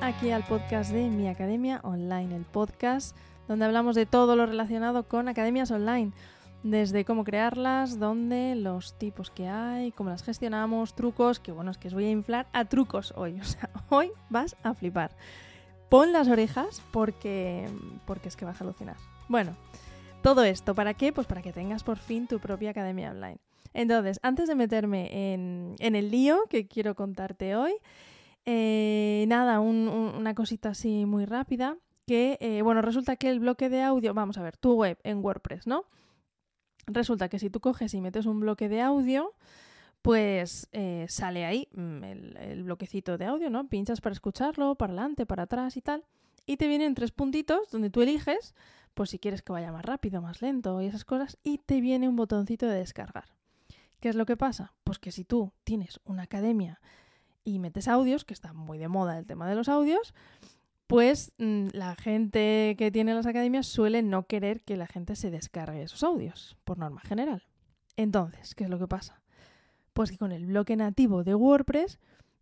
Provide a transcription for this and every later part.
aquí al podcast de Mi Academia Online, el podcast donde hablamos de todo lo relacionado con academias online, desde cómo crearlas, dónde, los tipos que hay, cómo las gestionamos, trucos, que bueno, es que os voy a inflar a trucos hoy, o sea, hoy vas a flipar. Pon las orejas porque, porque es que vas a alucinar. Bueno, todo esto, ¿para qué? Pues para que tengas por fin tu propia academia online. Entonces, antes de meterme en, en el lío que quiero contarte hoy, eh, nada, una cosita así muy rápida, que, eh, bueno, resulta que el bloque de audio, vamos a ver, tu web en WordPress, ¿no? Resulta que si tú coges y metes un bloque de audio, pues eh, sale ahí mm, el, el, bloquecito de audio, ¿no? Pinchas para escucharlo, para adelante, para atrás y tal. Y te vienen tres puntitos donde tú eliges, pues si quieres que vaya más rápido, más lento y esas cosas, y te viene un botoncito de descargar. ¿Qué es lo que pasa? Pues que si tú tienes una academia y metes audios, que está muy de moda el tema de los audios, pues mm, la gente que tiene las academias suele no querer que la gente se descargue esos audios, por norma general. Entonces, ¿qué es lo que pasa? Pues que con el bloque nativo de WordPress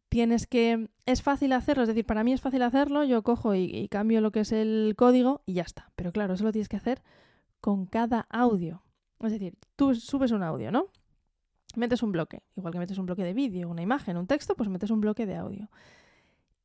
tienes que... Es fácil hacerlo, es decir, para mí es fácil hacerlo, yo cojo y, y cambio lo que es el código y ya está. Pero claro, eso lo tienes que hacer con cada audio. Es decir, tú subes un audio, ¿no? Metes un bloque, igual que metes un bloque de vídeo, una imagen, un texto, pues metes un bloque de audio.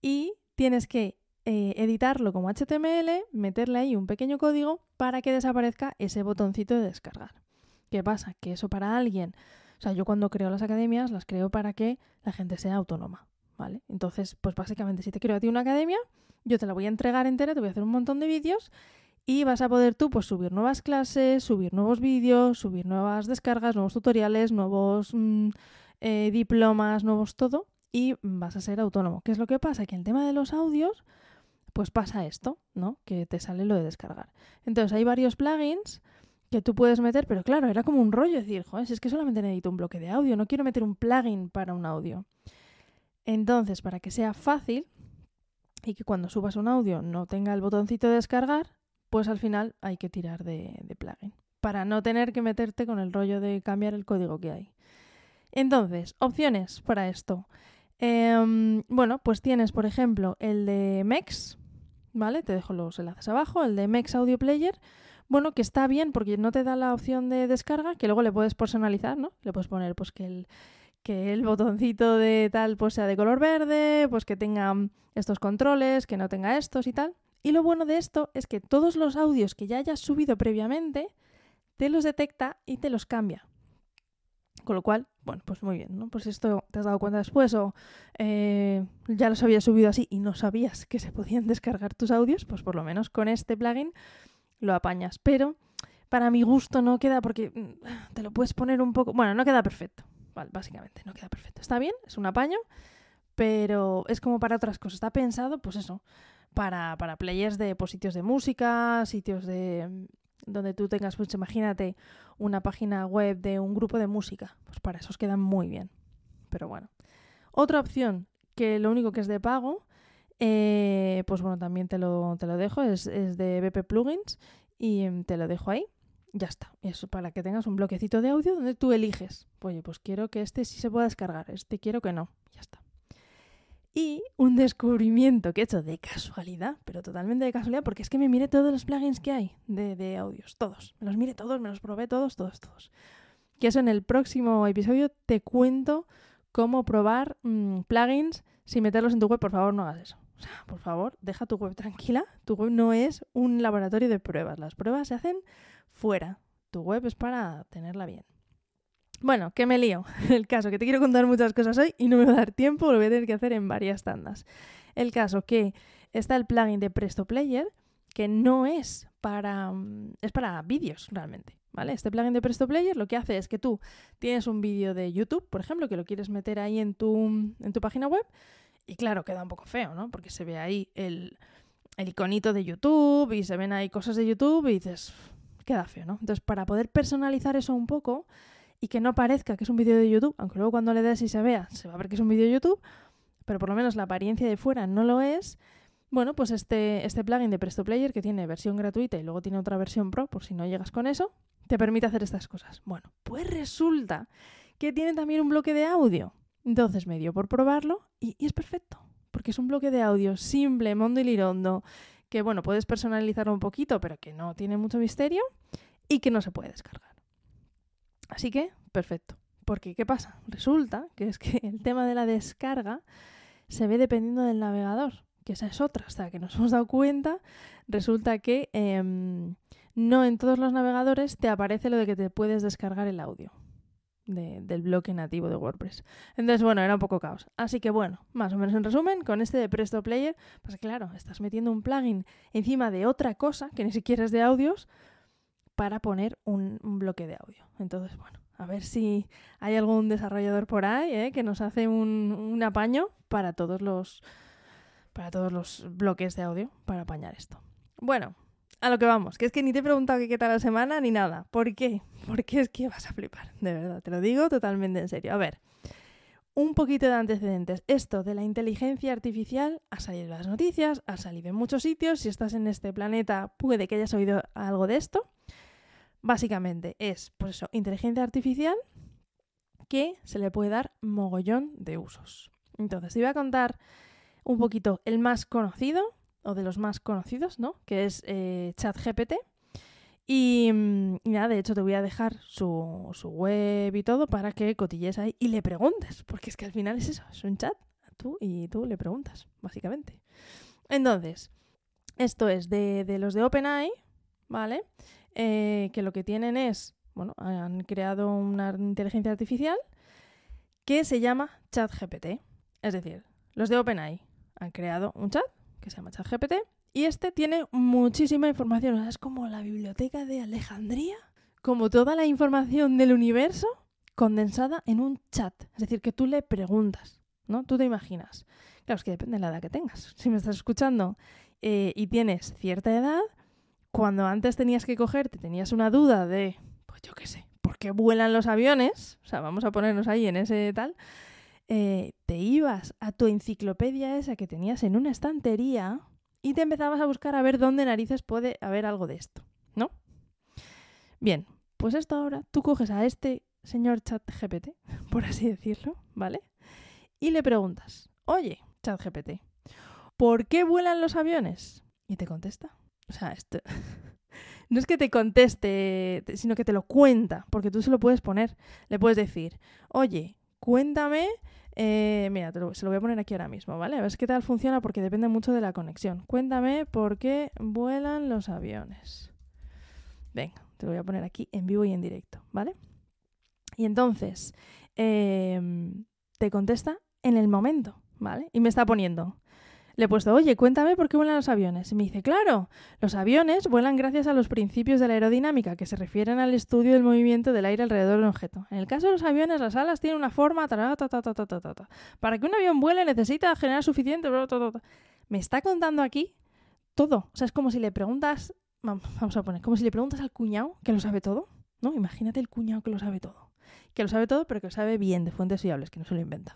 Y tienes que eh, editarlo como HTML, meterle ahí un pequeño código para que desaparezca ese botoncito de descargar. ¿Qué pasa? Que eso para alguien, o sea, yo cuando creo las academias las creo para que la gente sea autónoma, ¿vale? Entonces, pues básicamente si te creo a ti una academia, yo te la voy a entregar entera, te voy a hacer un montón de vídeos y vas a poder tú pues, subir nuevas clases, subir nuevos vídeos, subir nuevas descargas, nuevos tutoriales, nuevos mm, eh, diplomas, nuevos todo y vas a ser autónomo. ¿Qué es lo que pasa? Que el tema de los audios pues pasa esto, ¿no? Que te sale lo de descargar. Entonces hay varios plugins que tú puedes meter, pero claro, era como un rollo decir, joder, si es que solamente necesito un bloque de audio, no quiero meter un plugin para un audio. Entonces, para que sea fácil y que cuando subas un audio no tenga el botoncito de descargar, pues al final hay que tirar de, plugin para no tener que meterte con el rollo de cambiar el código que hay. Entonces, opciones para esto. Em, bueno, pues tienes, por ejemplo, el de Mex, ¿vale? Te dejo los enlaces abajo, el de Mex Audio Player. Bueno, que está bien porque no te da la opción de descarga, que luego le puedes personalizar, ¿no? Le puedes poner pues que el, que el botoncito de tal pues sea de color verde, pues que tenga estos controles, que no tenga estos y tal. Y lo bueno de esto es que todos los audios que ya hayas subido previamente, te los detecta y te los cambia. Con lo cual, bueno, pues muy bien, ¿no? Pues esto te has dado cuenta después o eh, ya los habías subido así y no sabías que se podían descargar tus audios, pues por lo menos con este plugin lo apañas. Pero para mi gusto no queda porque mm, te lo puedes poner un poco... Bueno, no queda perfecto, vale, básicamente, no queda perfecto. Está bien, es un apaño, pero es como para otras cosas. Está pensado, pues eso, para, para players de pues, sitios de música, sitios de mm, donde tú tengas, pues imagínate, una página web de un grupo de música. Pues para esos quedan muy bien. Pero bueno. Otra opción, que lo único que es de pago, eh, pues bueno, también te lo, te lo dejo, es, es, de BP Plugins y mm, te lo dejo ahí. Ya está. Eso para que tengas un bloquecito de audio donde tú eliges. Oye, pues quiero que este sí se pueda descargar, este quiero que no. Ya está. Y un descubrimiento que he hecho de casualidad, pero totalmente de casualidad, porque es que me miré todos los plugins que hay de, de audios, todos. Me los miré todos, me los probé todos, todos, todos. Que eso en el próximo episodio te cuento cómo probar mmm, plugins sin meterlos en tu web. Por favor, no hagas eso. O sea, por favor, deja tu web tranquila. Tu web no es un laboratorio de pruebas. Las pruebas se hacen fuera. Tu web es para tenerla bien. Bueno, que me lío. El caso, que te quiero contar muchas cosas hoy y no me va a dar tiempo, lo voy a tener que hacer en varias tandas. El caso que está el plugin de Presto Player, que no es para. Mm, es para vídeos realmente. ¿Vale? Este plugin de Presto Player lo que hace es que tú tienes un vídeo de YouTube, por ejemplo, que lo quieres meter ahí en tu, en tu página web, y claro, queda un poco feo, ¿no? Porque se ve ahí el, el iconito de YouTube y se ven ahí cosas de YouTube y dices, queda feo, ¿no? Entonces, para poder personalizar eso un poco, y que no parezca que es un vídeo de YouTube, aunque luego cuando le des y se vea, se va a ver que es un vídeo de YouTube, pero por lo menos la apariencia de fuera no lo es. Bueno, pues este, este plugin de Presto Player, que tiene versión gratuita y luego tiene otra versión pro, por si no llegas con eso, te permite hacer estas cosas. Bueno, pues resulta que tiene también un bloque de audio. Entonces me dio por probarlo y, y es perfecto porque es un bloque de audio simple, mondo y lirondo, que bueno, puedes personalizarlo un poquito, pero que no tiene mucho misterio y que no se puede descargar. Así que, perfecto. Porque, ¿qué pasa? Resulta que es que el tema de la descarga se ve dependiendo del navegador, que esa es otra, hasta que nos hemos dado cuenta, resulta que em, no en todos los navegadores te aparece lo de que te puedes descargar el audio del bloque nativo de WordPress. Entonces, bueno, era un poco caos. Así que, bueno, más o menos en resumen, con este de Presto Player, pues claro, estás metiendo un plugin encima de otra cosa que ni siquiera es de audios para poner un, bloque de audio. Entonces, bueno, a ver si hay algún desarrollador por ahí ¿eh? que nos hace un, apaño para todos los para todos los bloques de audio para apañar esto. Bueno, a lo que vamos, que es que ni te he preguntado qué tal la semana ni nada. ¿Por qué? Porque es que vas a flipar, de verdad, te lo digo totalmente en serio. A ver, un poquito de antecedentes. Esto de la inteligencia artificial ha salido en las noticias, ha salido en muchos sitios. Si estás en este planeta, puede que hayas oído algo de esto. Básicamente es, pues eso, inteligencia artificial que se le puede dar mogollón de usos. Entonces, te voy a contar un poquito el más conocido, o de los más conocidos, ¿no? Que es eh, ChatGPT. Y, mm, y, nada, de hecho te voy a dejar su, su, web y todo para que cotilles ahí y le preguntes, porque es que al final es eso, es un chat, tú y tú le preguntas, básicamente. Entonces, esto es de, de los de OpenAI, ¿vale? Eh, que lo que tienen es, bueno, han creado una inteligencia artificial que se llama ChatGPT. Es decir, los de OpenAI han creado un chat que se llama ChatGPT, y este tiene muchísima información. es como la biblioteca de Alejandría, como toda la información del universo condensada en un chat. Es decir, que tú le preguntas, ¿no? Tú te imaginas. Claro, es que depende de la edad que tengas. Si me estás escuchando eh, y tienes cierta edad, cuando antes tenías que cogerte, tenías una duda de, pues yo qué sé, ¿por qué vuelan los aviones? O sea, vamos a ponernos ahí en ese tal. Eh, te ibas a tu enciclopedia esa que tenías en una estantería y te empezabas a buscar a ver dónde narices puede haber algo de esto, ¿no? Bien, pues esto ahora tú coges a este señor chat GPT, por así decirlo, ¿vale? Y le preguntas, oye, chat GPT, ¿por qué vuelan los aviones? Y te contesta. O sea, no es que te conteste, sino que te lo cuenta, porque tú se lo puedes poner. Le puedes decir, oye, cuéntame eh, mira, se lo voy a poner aquí ahora mismo, ¿vale? A ver qué tal funciona porque depende mucho de la conexión. Cuéntame por qué vuelan los aviones. Venga, te lo voy a poner aquí en vivo y en directo, ¿vale? Y entonces, em, te contesta en el momento, ¿vale? Y me está poniendo, le he puesto, oye, cuéntame por qué vuelan los aviones. Y me dice, claro, los aviones vuelan gracias a los principios de la aerodinámica, que se refieren al estudio del movimiento del aire alrededor de un objeto. En el caso de los aviones, las alas tienen una forma... Para que un avión vuele necesita generar suficiente... Me está contando aquí todo. O sea, es como si le preguntas... Vamos a poner, como si le preguntas al cuñado que lo sabe todo. ¿No? Imagínate el cuñado que lo sabe todo. Que lo sabe todo, pero que lo sabe bien, de fuentes fiables, que no se lo inventa.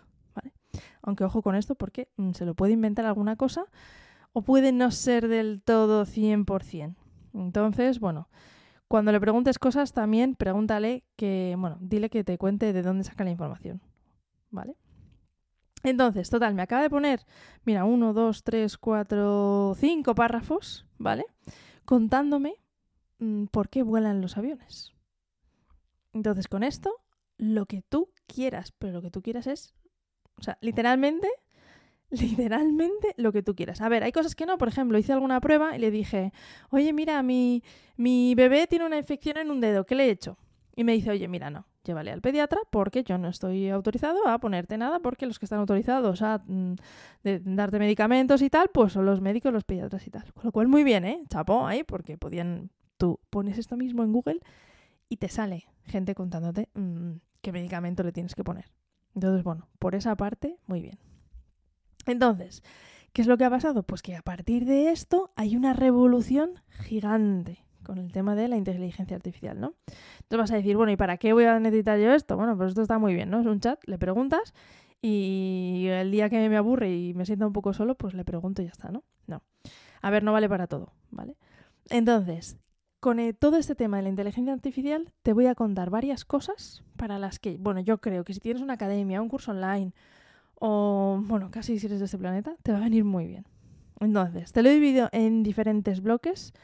Aunque ojo con esto porque mm, se lo puede inventar alguna cosa o puede no ser del todo 100%. Entonces, bueno, cuando le preguntes cosas también pregúntale que, bueno, dile que te cuente de dónde saca la información. ¿Vale? Entonces, total, me acaba de poner, mira, uno, dos, tres, cuatro, cinco párrafos, ¿vale? Contándome mm, por qué vuelan los aviones. Entonces, con esto, lo que tú quieras, pero lo que tú quieras es o sea, literalmente, literalmente lo que tú quieras. A ver, hay cosas que no. Por ejemplo, hice alguna prueba y le dije, oye, mira, mi, mi bebé tiene una infección en un dedo, ¿qué le he hecho? Y me dice, oye, mira, no, llévale al pediatra porque yo no estoy autorizado a ponerte nada porque los que están autorizados a mm, darte medicamentos y tal, pues son los médicos, los pediatras y tal. Con lo cual, muy bien, ¿eh? Chapó ahí porque podían... Tú pones esto mismo en Google y te sale gente contándote mm, qué medicamento le tienes que poner. Entonces, bueno, por esa parte, muy bien. Entonces, ¿qué es lo que ha pasado? Pues que a partir de esto hay una revolución gigante con el tema de la inteligencia artificial, ¿no? Entonces vas a decir, bueno, ¿y para qué voy a necesitar yo esto? Bueno, pues esto está muy bien, ¿no? Es un chat, le preguntas y el día que me aburre y me sienta un poco solo, pues le pregunto y ya está, ¿no? No. A ver, no vale para todo, ¿vale? Entonces, con eh, todo este tema de la inteligencia artificial te voy a contar varias cosas para las que, bueno, yo creo que si tienes una academia, un curso online o, bueno, casi si eres de este planeta, te va a venir muy bien. Entonces, te lo he dividido en diferentes bloques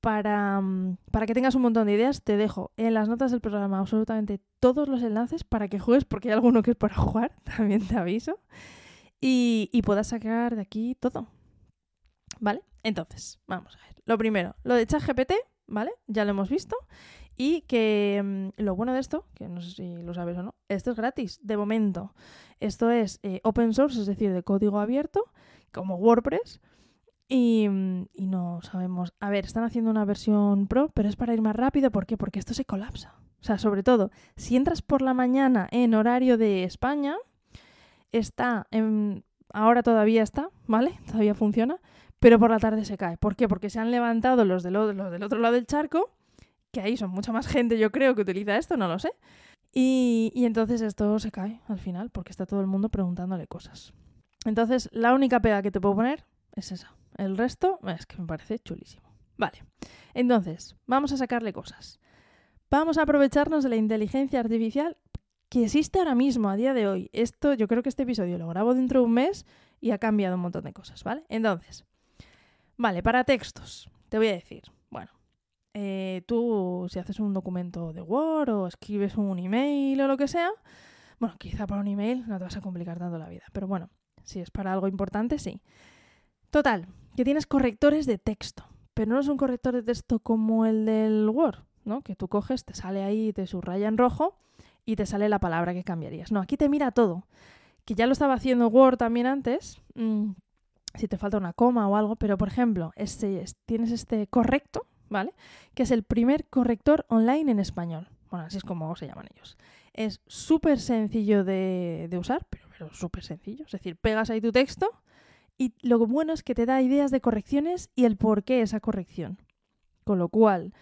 para, mm, para que tengas un montón de ideas. Te dejo en las notas del programa absolutamente todos los enlaces para que juegues, porque hay alguno que es para jugar, también te aviso, y, y puedas sacar de aquí todo. ¿Vale? Entonces, vamos a ver. Lo primero, lo de ChatGPT, ¿vale? Ya lo hemos visto. Y que mm, lo bueno de esto, que no sé si lo sabes o no, esto es gratis, de momento. Esto es eh, open source, es decir, de código abierto, como WordPress. Y, mm, y, no sabemos. A ver, están haciendo una versión pro, pero es para ir más rápido. ¿Por qué? Porque esto se colapsa. O sea, sobre todo, si entras por la mañana en horario de España, está en. Ahora todavía está, ¿vale? Todavía funciona, pero por la tarde se cae. ¿Por qué? Porque se han levantado los del, los del otro lado del charco, que ahí son mucha más gente, yo creo, que utiliza esto, no lo sé. Y, y entonces esto se cae al final, porque está todo el mundo preguntándole cosas. Entonces, la única pega que te puedo poner es esa. El resto es que me parece chulísimo. Vale, entonces, vamos a sacarle cosas. Vamos a aprovecharnos de la inteligencia artificial que existe ahora mismo, a día de hoy. Esto, yo creo que este episodio lo grabo dentro de un mes y ha cambiado un montón de cosas, ¿vale? Entonces, vale, para textos, te voy a decir, bueno, eh, tú si haces un documento de Word o escribes un email o lo que sea, bueno, quizá para un email no te vas a complicar tanto la vida, pero bueno, si es para algo importante, sí. Total, que tienes correctores de texto, pero no es un corrector de texto como el del Word, ¿no? Que tú coges, te sale ahí, te subraya en rojo y te sale la palabra que cambiarías. No, aquí te mira todo. Que ya lo estaba haciendo Word también antes, mmm, si te falta una coma o algo, pero por ejemplo, este, tienes este correcto, ¿vale? Que es el primer corrector online en español. Bueno, así es como se llaman ellos. Es súper sencillo de, de, usar, pero, súper sencillo. Es decir, pegas ahí tu texto y lo bueno es que te da ideas de correcciones y el por qué esa corrección. Con lo cual,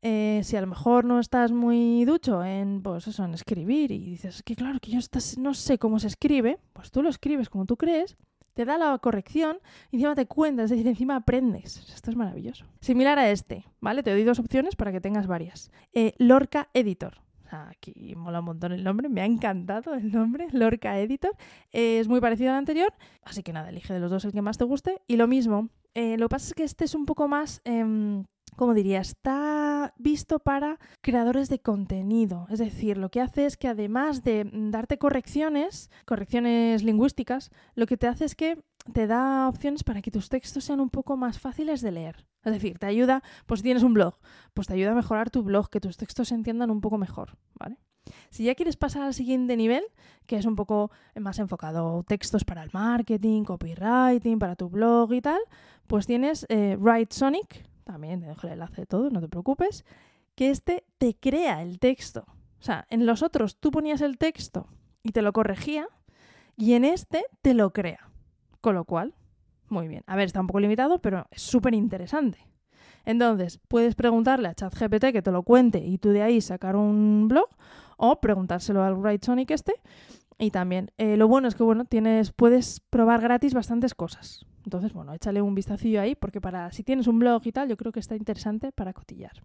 eh, si a lo mejor no estás muy ducho en, pues eso, en escribir y dices que claro, que yo estás, no sé cómo se escribe, pues tú lo escribes como tú crees, te da la corrección encima te cuentas, es decir, encima aprendes. Esto es maravilloso. Similar a este, ¿vale? Te doy dos opciones para que tengas varias. Eh, Lorca Editor. Aquí mola un montón el nombre, me ha encantado el nombre, Lorca Editor. Eh, es muy parecido al anterior, así que nada, elige de los dos el que más te guste. Y lo mismo, eh, lo que pasa es que este es un poco más... Como diría, está visto para creadores de contenido. Es decir, lo que hace es que además de darte correcciones, correcciones lingüísticas, lo que te hace es que te da opciones para que tus textos sean un poco más fáciles de leer. Es decir, te ayuda, pues si tienes un blog, pues te ayuda a mejorar tu blog, que tus textos se entiendan un poco mejor, ¿vale? Si ya quieres pasar al siguiente nivel, que es un poco más enfocado textos para el marketing, copywriting, para tu blog y tal, pues tienes eh, Write Sonic, también te dejo el enlace de todo, no te preocupes, que este te crea el texto. O sea, en los otros tú ponías el texto y te lo corregía, y en este te lo crea. Con lo cual, muy bien. A ver, está un poco limitado, pero es súper interesante. Entonces, puedes preguntarle a ChatGPT que te lo cuente y tú de ahí sacar un blog o preguntárselo al Write Sonic este. Y también, eh, lo bueno es que bueno, tienes, puedes probar gratis bastantes cosas. Entonces, bueno, échale un vistacillo ahí porque para si tienes un blog y tal, yo creo que está interesante para cotillar.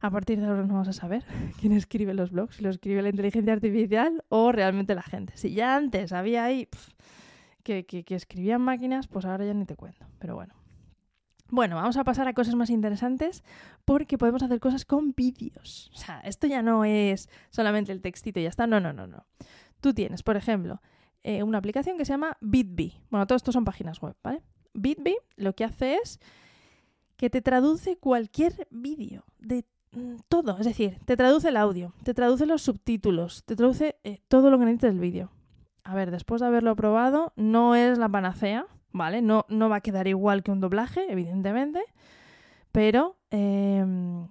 A partir de ahora no vamos a saber quién escribe los blogs, si lo escribe la inteligencia artificial o realmente la gente. Si ya antes había ahí que, que, que escribían máquinas, pues ahora ya ni te cuento. Pero bueno. Bueno, vamos a pasar a cosas más interesantes porque podemos hacer cosas con vídeos. O sea, esto ya no es solamente el textito y ya está. No, no, no, no. Tú tienes, por ejemplo, eh, una aplicación que se llama BitBee. Bueno, todo esto son páginas web, ¿vale? BitBee lo que hace es que te traduce cualquier vídeo de mm, todo. Es decir, te traduce el audio, te traduce los subtítulos, te traduce eh, todo lo que necesites del vídeo. A ver, después de haberlo probado, no es la panacea, ¿vale? No, no va a quedar igual que un doblaje, evidentemente. Pero, eh,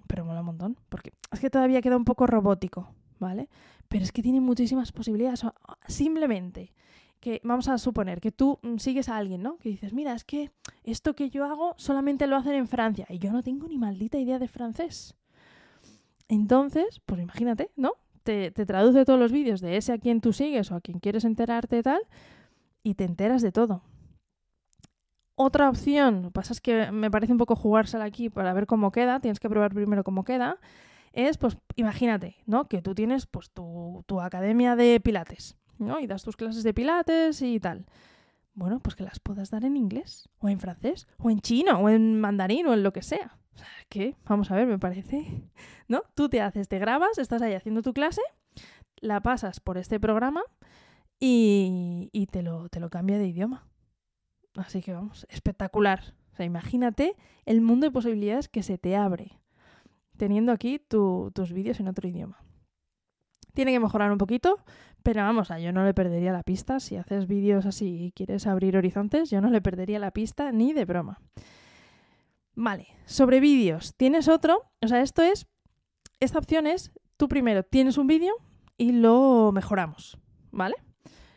pero mola un montón. Porque es que todavía queda un poco robótico, ¿vale? Pero es que tiene muchísimas posibilidades. Simplemente que vamos a suponer que tú mm, sigues a alguien, ¿no? Que dices, mira, es que esto que yo hago solamente lo hacen en Francia y yo no tengo ni maldita idea de francés. Entonces, pues imagínate, ¿no? Te, traduce todos los vídeos de ese a quien tú sigues o a quien quieres enterarte y tal y te enteras de todo. Otra opción, lo que pasa es que me parece un poco jugársela aquí para ver cómo queda, tienes que probar primero cómo queda, es, pues, imagínate, ¿no? Que tú tienes, pues, tu, tu academia de pilates, ¿no? Y das tus clases de pilates y tal. Bueno, pues que las puedas dar en inglés, o en francés, o en chino, o en mandarín, o en lo que sea. O sea, ¿qué? Vamos a ver, me parece. ¿No? Tú te haces, te grabas, estás ahí haciendo tu clase, la pasas por este programa y, y te, lo, te lo cambia de idioma. Así que vamos, espectacular. O sea, imagínate el mundo de posibilidades que se te abre teniendo aquí tus vídeos en otro idioma. Tiene que mejorar un poquito, pero vamos, yo no le perdería la pista. Si haces vídeos así y quieres abrir horizontes, yo no le perdería la pista ni de broma. Vale, sobre vídeos, tienes otro, o sea, esto es, esta opción es, tú primero tienes un vídeo y lo mejoramos, ¿vale?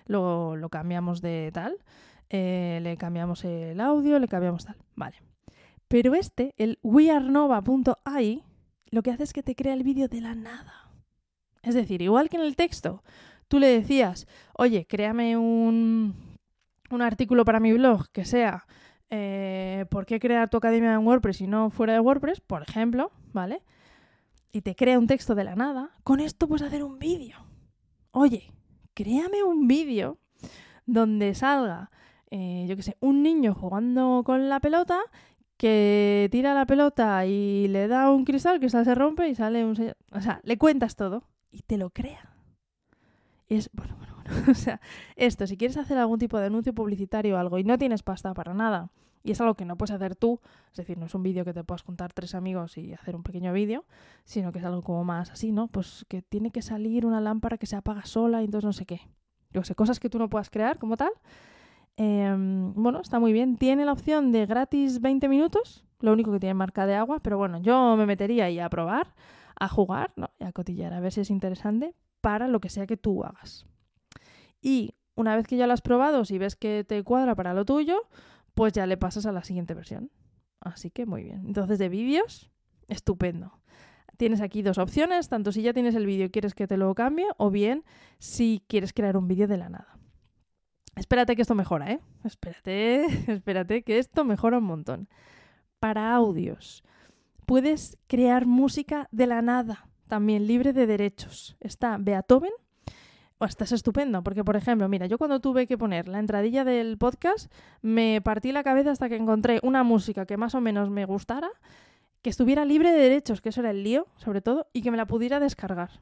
Lo, lo cambiamos de tal, eh, le cambiamos el audio, le cambiamos tal, vale. Pero este, el wearnova.ai, lo que hace es que te crea el vídeo de la nada. Es decir, igual que en el texto, tú le decías, oye, créame un, un artículo para mi blog que sea eh, ¿por qué crear tu academia en WordPress y no fuera de WordPress? Por ejemplo, ¿vale? Y te crea un texto de la nada, con esto puedes hacer un vídeo. Oye, créame un vídeo donde salga, eh, yo qué sé, un niño jugando con la pelota que tira la pelota y le da un cristal, el cristal se rompe y sale un. O sea, le cuentas todo y te lo crea. Es, bueno, bueno, bueno. O sea, esto, si quieres hacer algún tipo de anuncio publicitario o algo y no tienes pasta para nada, y es algo que no puedes hacer tú, es decir, no es un vídeo que te puedas contar tres amigos y hacer un pequeño vídeo, sino que es algo como más así, ¿no? Pues que tiene que salir una lámpara que se apaga sola y entonces no sé qué. Yo sé, cosas que tú no puedas crear como tal, Em, bueno, está muy bien. Tiene la opción de gratis 20 minutos, lo único que tiene marca de agua, pero bueno, yo me metería ahí a probar, a jugar ¿no? y a cotillar, a ver si es interesante para lo que sea que tú hagas. Y una vez que ya lo has probado, si ves que te cuadra para lo tuyo, pues ya le pasas a la siguiente versión. Así que muy bien. Entonces, de vídeos, estupendo. Tienes aquí dos opciones, tanto si ya tienes el vídeo y quieres que te lo cambie, o bien si quieres crear un vídeo de la nada. Espérate que esto mejora, ¿eh? Espérate, espérate que esto mejora un montón. Para audios, puedes crear música de la nada, también libre de derechos. Está Beethoven. Oh, estás estupendo, porque por ejemplo, mira, yo cuando tuve que poner la entradilla del podcast, me partí la cabeza hasta que encontré una música que más o menos me gustara, que estuviera libre de derechos, que eso era el lío, sobre todo, y que me la pudiera descargar.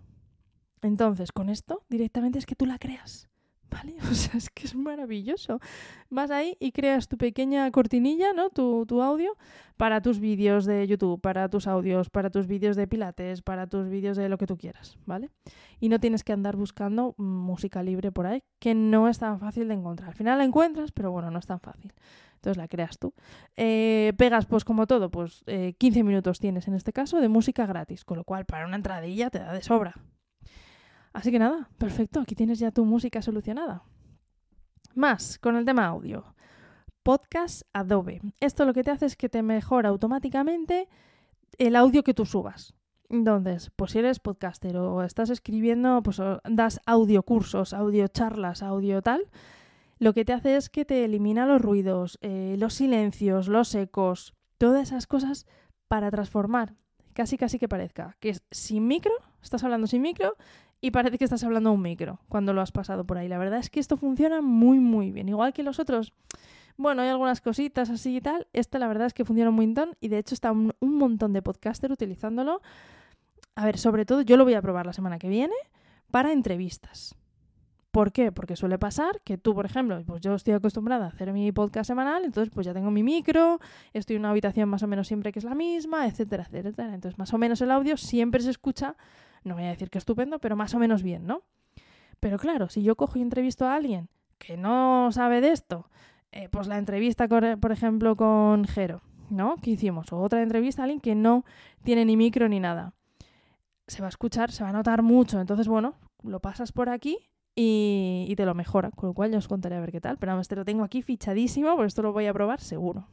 Entonces, con esto, directamente es que tú la creas. ¿Vale? O sea, es que es maravilloso. Vas ahí y creas tu pequeña cortinilla, ¿no? Tu, tu audio para tus vídeos de YouTube, para tus audios, para tus vídeos de pilates, para tus vídeos de lo que tú quieras, ¿vale? Y no tienes que andar buscando música libre por ahí, que no es tan fácil de encontrar. Al final la encuentras, pero bueno, no es tan fácil. Entonces la creas tú. Eh, pegas, pues como todo, pues 15 eh, minutos tienes en este caso de música gratis, con lo cual para una entradilla te da de sobra, Así que nada, perfecto, aquí tienes ya tu música solucionada. Más con el tema audio. Podcast Adobe. Esto lo que te hace es que te mejora automáticamente el audio que tú subas. Entonces, pues si eres podcaster o estás escribiendo, pues das audio cursos, audio charlas, audio tal, lo que te hace es que te elimina los ruidos, eh, los silencios, los ecos, todas esas cosas para transformar, casi casi que parezca que es sin micro, estás hablando sin micro y parece que estás hablando a un micro cuando lo has pasado por ahí. La verdad es que esto funciona muy, muy bien. Igual que los otros, bueno, hay algunas cositas así y tal. Este la verdad es que funciona muy bien y de hecho está un, montón de podcaster utilizándolo. A ver, sobre todo yo lo voy a probar la semana que viene para entrevistas. ¿Por qué? Porque suele pasar que tú, por ejemplo, pues yo estoy acostumbrada a hacer mi podcast semanal, entonces pues ya tengo mi micro, estoy en una habitación más o menos siempre que es la misma, etcétera, etcétera. Entonces más o menos el audio siempre se escucha no voy a decir que estupendo, pero más o menos bien, ¿no? Pero claro, si yo cojo y entrevisto a alguien que no sabe de esto, eh, pues la entrevista, por ejemplo, con Jero, ¿no? Que hicimos, o otra entrevista a alguien que no tiene ni micro ni nada. Se va a escuchar, se va a notar mucho. Entonces, bueno, lo pasas por aquí y, te lo mejora. Con lo cual ya os contaré a ver qué tal. Pero vamos, te lo tengo aquí fichadísimo, por esto lo voy a probar seguro.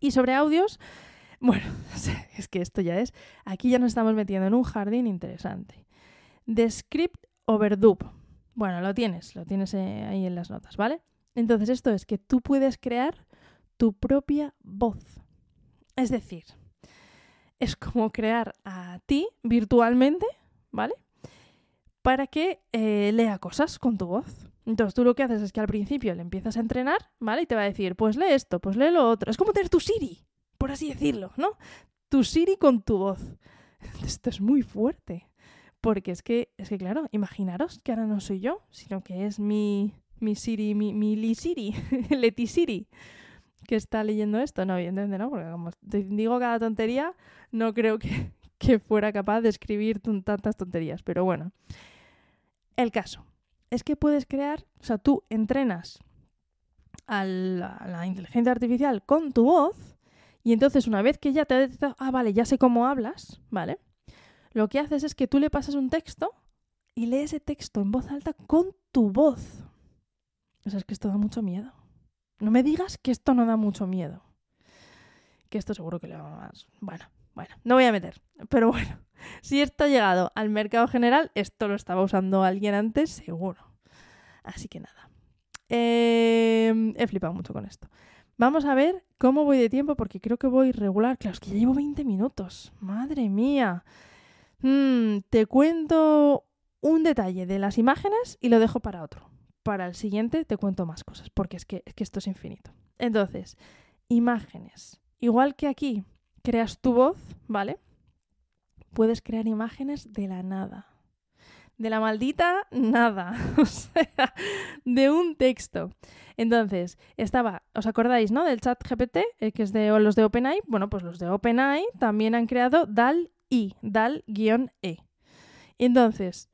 Y sobre audios, bueno, es que esto ya es. Aquí ya nos estamos metiendo en un jardín interesante. The Script Overdub. Bueno, lo tienes, lo tienes eh, ahí en las notas, ¿vale? Entonces, esto es que tú puedes crear tu propia voz. Es decir, es como crear a ti virtualmente, ¿vale? para que eh, lea cosas con tu voz. Entonces tú lo que haces es que al principio le empiezas a entrenar, ¿vale? Y te va a decir, pues lee esto, pues lee lo otro. Es como tener tu Siri, por así decirlo, ¿no? Tu Siri con tu voz. Esto es muy fuerte. Porque es que, es que claro, imaginaros que ahora no soy yo, sino que es mi, mi Siri, mi, mi Li Siri, Leti Siri, que está leyendo esto. No, evidentemente no, porque como digo cada tontería, no creo que, que fuera capaz de escribir tantas tonterías. Pero bueno, el caso es que puedes crear, o sea, tú entrenas a la, inteligencia artificial con tu voz y entonces una vez que ya te ha detectado, ah, vale, ya sé cómo hablas, ¿vale? Lo que haces es que tú le pasas un texto y lee ese texto en voz alta con tu voz. O sea, es que esto da mucho miedo. No me digas que esto no da mucho miedo. Que esto seguro que le va más. Bueno, bueno, no voy a meter. Pero bueno, si esto ha llegado al mercado general, esto lo estaba usando alguien antes, seguro. Así que nada. Em, he flipado mucho con esto. Vamos a ver cómo voy de tiempo, porque creo que voy regular. Claro, es que ya llevo 20 minutos. Madre mía. Mm, te cuento un detalle de las imágenes y lo dejo para otro. Para el siguiente te cuento más cosas, porque es que, es que esto es infinito. Entonces, imágenes. Igual que aquí creas tu voz, ¿vale? Puedes crear imágenes de la nada. De la maldita nada. o sea, de un texto. Entonces, estaba, ¿os acordáis, no? Del chat GPT, eh, que es de los de OpenAI. Bueno, pues los de OpenAI también han creado DAL-I, DAL-E. Entonces,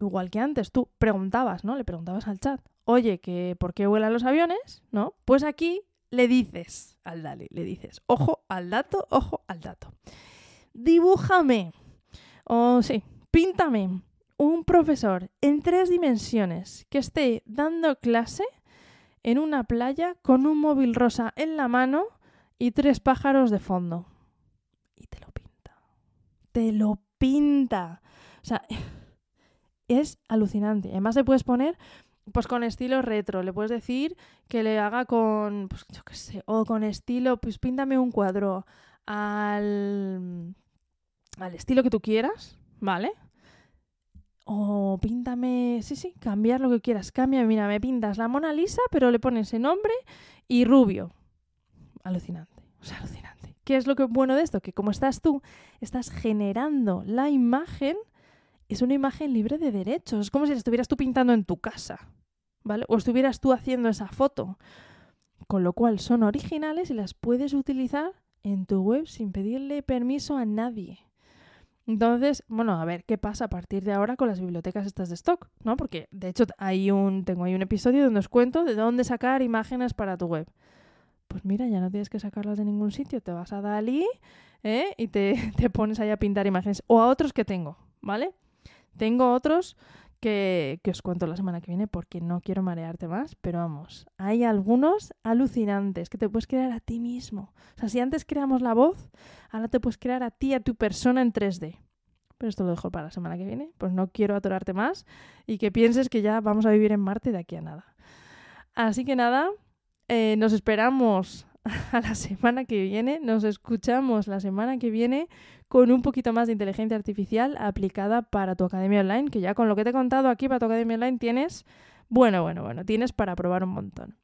igual que antes, tú preguntabas, ¿no? Le preguntabas al chat, oye, que ¿por qué vuelan los aviones? ¿No? Pues aquí le dices al DALI, le dices, ojo al dato, ojo al dato. Dibújame, o sí, píntame un profesor en tres dimensiones que esté dando clase en una playa con un móvil rosa en la mano y tres pájaros de fondo. Y te lo pinta. Te lo pinta. O sea, es alucinante. Además le puedes poner pues con estilo retro, le puedes decir que le haga con, pues yo qué sé, o con estilo, pues píntame un cuadro al, al estilo que tú quieras, ¿vale? O píntame, sí, sí, cambiar lo que quieras. Cambia, mira, me pintas la Mona Lisa, pero le pones el nombre y rubio. Alucinante, o sea, alucinante. ¿Qué es lo que bueno de esto? Que como estás tú, estás generando la imagen es una imagen libre de derechos. Es como si la estuvieras tú pintando en tu casa, ¿vale? O estuvieras tú haciendo esa foto. Con lo cual son originales y las puedes utilizar en tu web sin pedirle permiso a nadie. Entonces, bueno, a ver qué pasa a partir de ahora con las bibliotecas estas de stock, ¿no? Porque de hecho hay un, tengo ahí un episodio donde os cuento de dónde sacar imágenes para tu web. Pues mira, ya no tienes que sacarlas de ningún sitio, te vas a Dalí ¿eh? y te, te pones ahí a pintar imágenes. O a otros que tengo, ¿vale? Tengo otros que, os cuento la semana que viene porque no quiero marearte más, pero vamos, hay algunos alucinantes que te puedes crear a ti mismo. O sea, si antes creamos la voz, ahora te puedes crear a ti, a tu persona en 3D. Pero esto lo dejo para la semana que viene, pues no quiero atorarte más y que pienses que ya vamos a vivir en Marte de aquí a nada. Así que nada, eh, nos esperamos a la semana que viene. Nos escuchamos la semana que viene con un poquito más de inteligencia artificial aplicada para tu academia online, que ya con lo que te he contado aquí para tu academia online tienes, bueno, bueno, bueno, tienes para probar un montón.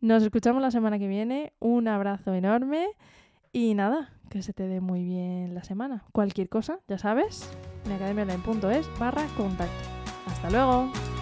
Nos escuchamos la semana que viene. Un abrazo enorme y nada, que se te dé muy bien la semana. Cualquier cosa, ya sabes, en academiaonline.es barra contacto. Hasta luego.